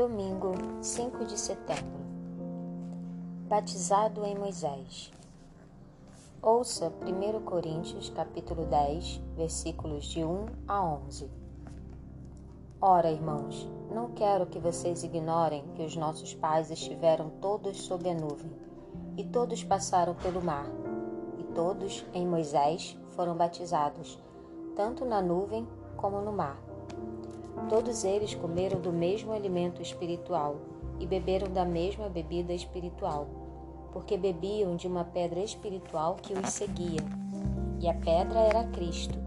Domingo, 5 de setembro. Batizado em Moisés. Ouça 1 Coríntios, capítulo 10, versículos de 1 a 11. Ora, irmãos, não quero que vocês ignorem que os nossos pais estiveram todos sob a nuvem, e todos passaram pelo mar, e todos em Moisés foram batizados, tanto na nuvem como no mar Todos eles comeram do mesmo alimento espiritual e beberam da mesma bebida espiritual, porque bebiam de uma pedra espiritual que os seguia, e a pedra era Cristo.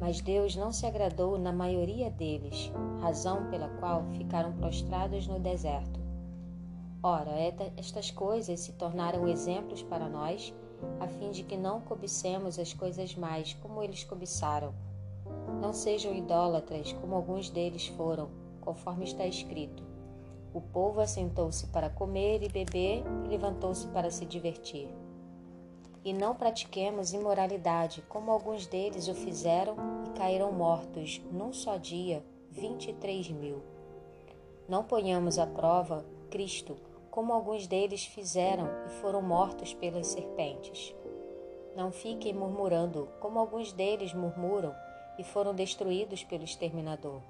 Mas Deus não se agradou na maioria deles, razão pela qual ficaram prostrados no deserto. Ora, estas coisas se tornaram exemplos para nós, a fim de que não cobicemos as coisas mais como eles cobiçaram não sejam idólatras, como alguns deles foram, conforme está escrito. O povo assentou-se para comer e beber e levantou-se para se divertir. E não pratiquemos imoralidade, como alguns deles o fizeram e caíram mortos num só dia, vinte e três mil. Não ponhamos à prova Cristo, como alguns deles fizeram e foram mortos pelas serpentes. Não fiquem murmurando, como alguns deles murmuram e foram destruídos pelo exterminador.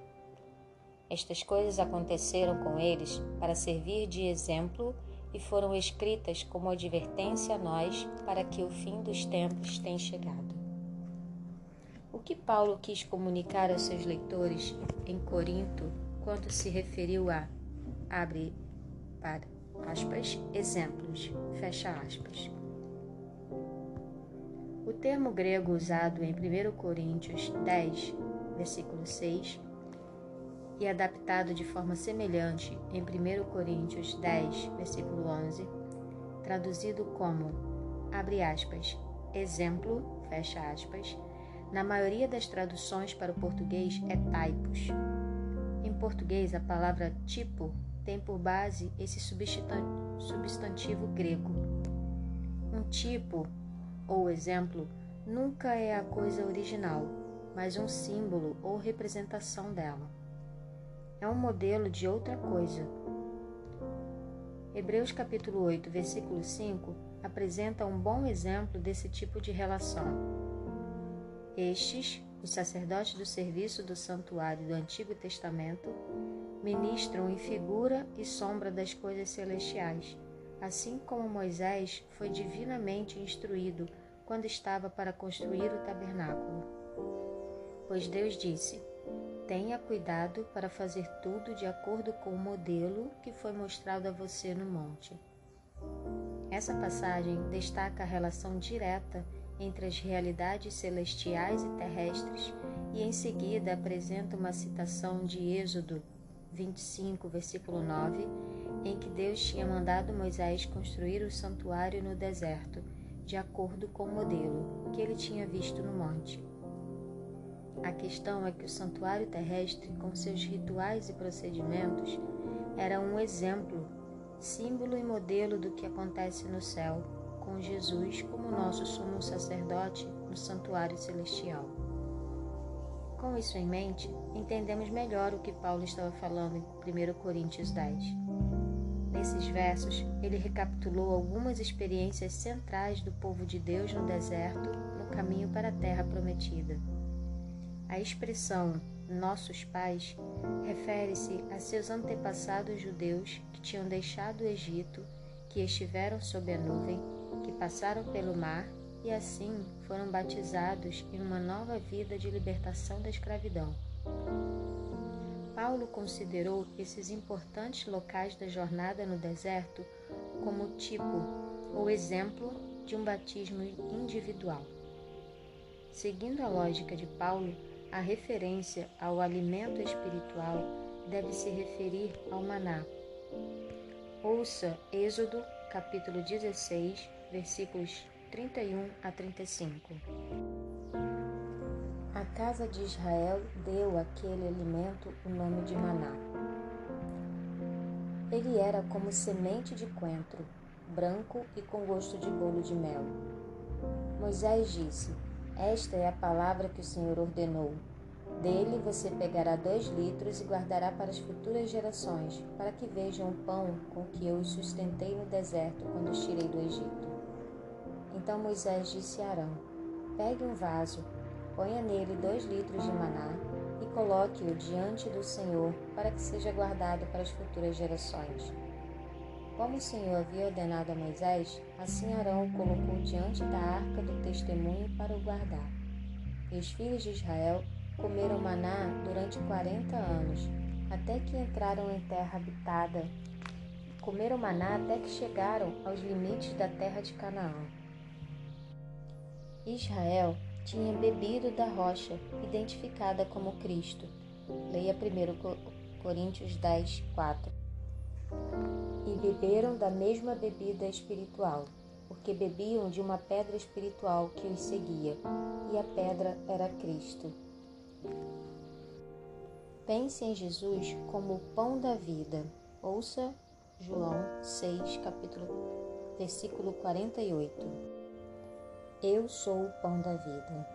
Estas coisas aconteceram com eles para servir de exemplo e foram escritas como advertência a nós para que o fim dos tempos tenha chegado. O que Paulo quis comunicar aos seus leitores em Corinto quando se referiu a abre para aspas exemplos fecha aspas o termo grego usado em 1 Coríntios 10, versículo 6, e adaptado de forma semelhante em 1 Coríntios 10, versículo 11, traduzido como, abre aspas, exemplo, fecha aspas, na maioria das traduções para o português é typos. Em português, a palavra tipo tem por base esse substantivo grego. Um tipo ou exemplo nunca é a coisa original, mas um símbolo ou representação dela. É um modelo de outra coisa. Hebreus capítulo 8, versículo 5 apresenta um bom exemplo desse tipo de relação. Estes, os sacerdotes do serviço do santuário do Antigo Testamento, ministram em figura e sombra das coisas celestiais assim como Moisés foi divinamente instruído quando estava para construir o tabernáculo. Pois Deus disse: Tenha cuidado para fazer tudo de acordo com o modelo que foi mostrado a você no monte. Essa passagem destaca a relação direta entre as realidades celestiais e terrestres e em seguida apresenta uma citação de Êxodo 25, versículo 9 em que Deus tinha mandado Moisés construir o santuário no deserto, de acordo com o modelo que ele tinha visto no monte. A questão é que o santuário terrestre, com seus rituais e procedimentos, era um exemplo, símbolo e modelo do que acontece no céu, com Jesus como nosso sumo sacerdote no santuário celestial. Com isso em mente, entendemos melhor o que Paulo estava falando em 1 Coríntios 10. Nesses versos, ele recapitulou algumas experiências centrais do povo de Deus no deserto, no caminho para a terra prometida. A expressão nossos pais refere-se a seus antepassados judeus que tinham deixado o Egito, que estiveram sob a nuvem, que passaram pelo mar e assim foram batizados em uma nova vida de libertação da escravidão. Paulo considerou esses importantes locais da jornada no deserto como tipo ou exemplo de um batismo individual. Seguindo a lógica de Paulo, a referência ao alimento espiritual deve se referir ao maná. Ouça Êxodo, capítulo 16, versículos 31 a 35. Casa de Israel deu àquele alimento o nome de maná. Ele era como semente de coentro, branco e com gosto de bolo de mel. Moisés disse: Esta é a palavra que o Senhor ordenou. Dele você pegará dois litros e guardará para as futuras gerações, para que vejam o pão com que eu os sustentei no deserto quando os tirei do Egito. Então Moisés disse a Arão: Pegue um vaso, ponha nele dois litros de maná e coloque-o diante do Senhor, para que seja guardado para as futuras gerações. Como o Senhor havia ordenado a Moisés, assim Arão o colocou diante da arca do testemunho para o guardar. E os filhos de Israel comeram maná durante quarenta anos, até que entraram em terra habitada. Comeram maná até que chegaram aos limites da terra de Canaã. Israel tinha bebido da rocha, identificada como Cristo. Leia 1 Coríntios 10, 4. E beberam da mesma bebida espiritual, porque bebiam de uma pedra espiritual que os seguia, e a pedra era Cristo. Pense em Jesus como o pão da vida. Ouça João 6, capítulo, versículo 48. Eu sou o pão da vida.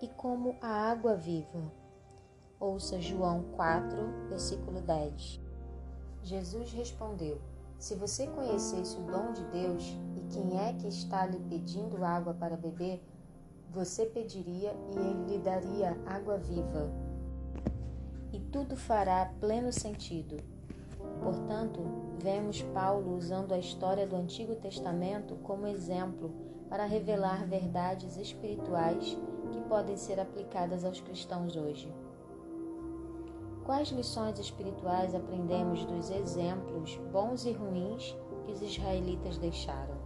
E como a água viva. Ouça João 4, versículo 10. Jesus respondeu: Se você conhecesse o dom de Deus e quem é que está lhe pedindo água para beber, você pediria e ele lhe daria água viva. E tudo fará pleno sentido. Portanto, vemos Paulo usando a história do Antigo Testamento como exemplo para revelar verdades espirituais que podem ser aplicadas aos cristãos hoje. Quais lições espirituais aprendemos dos exemplos bons e ruins que os israelitas deixaram?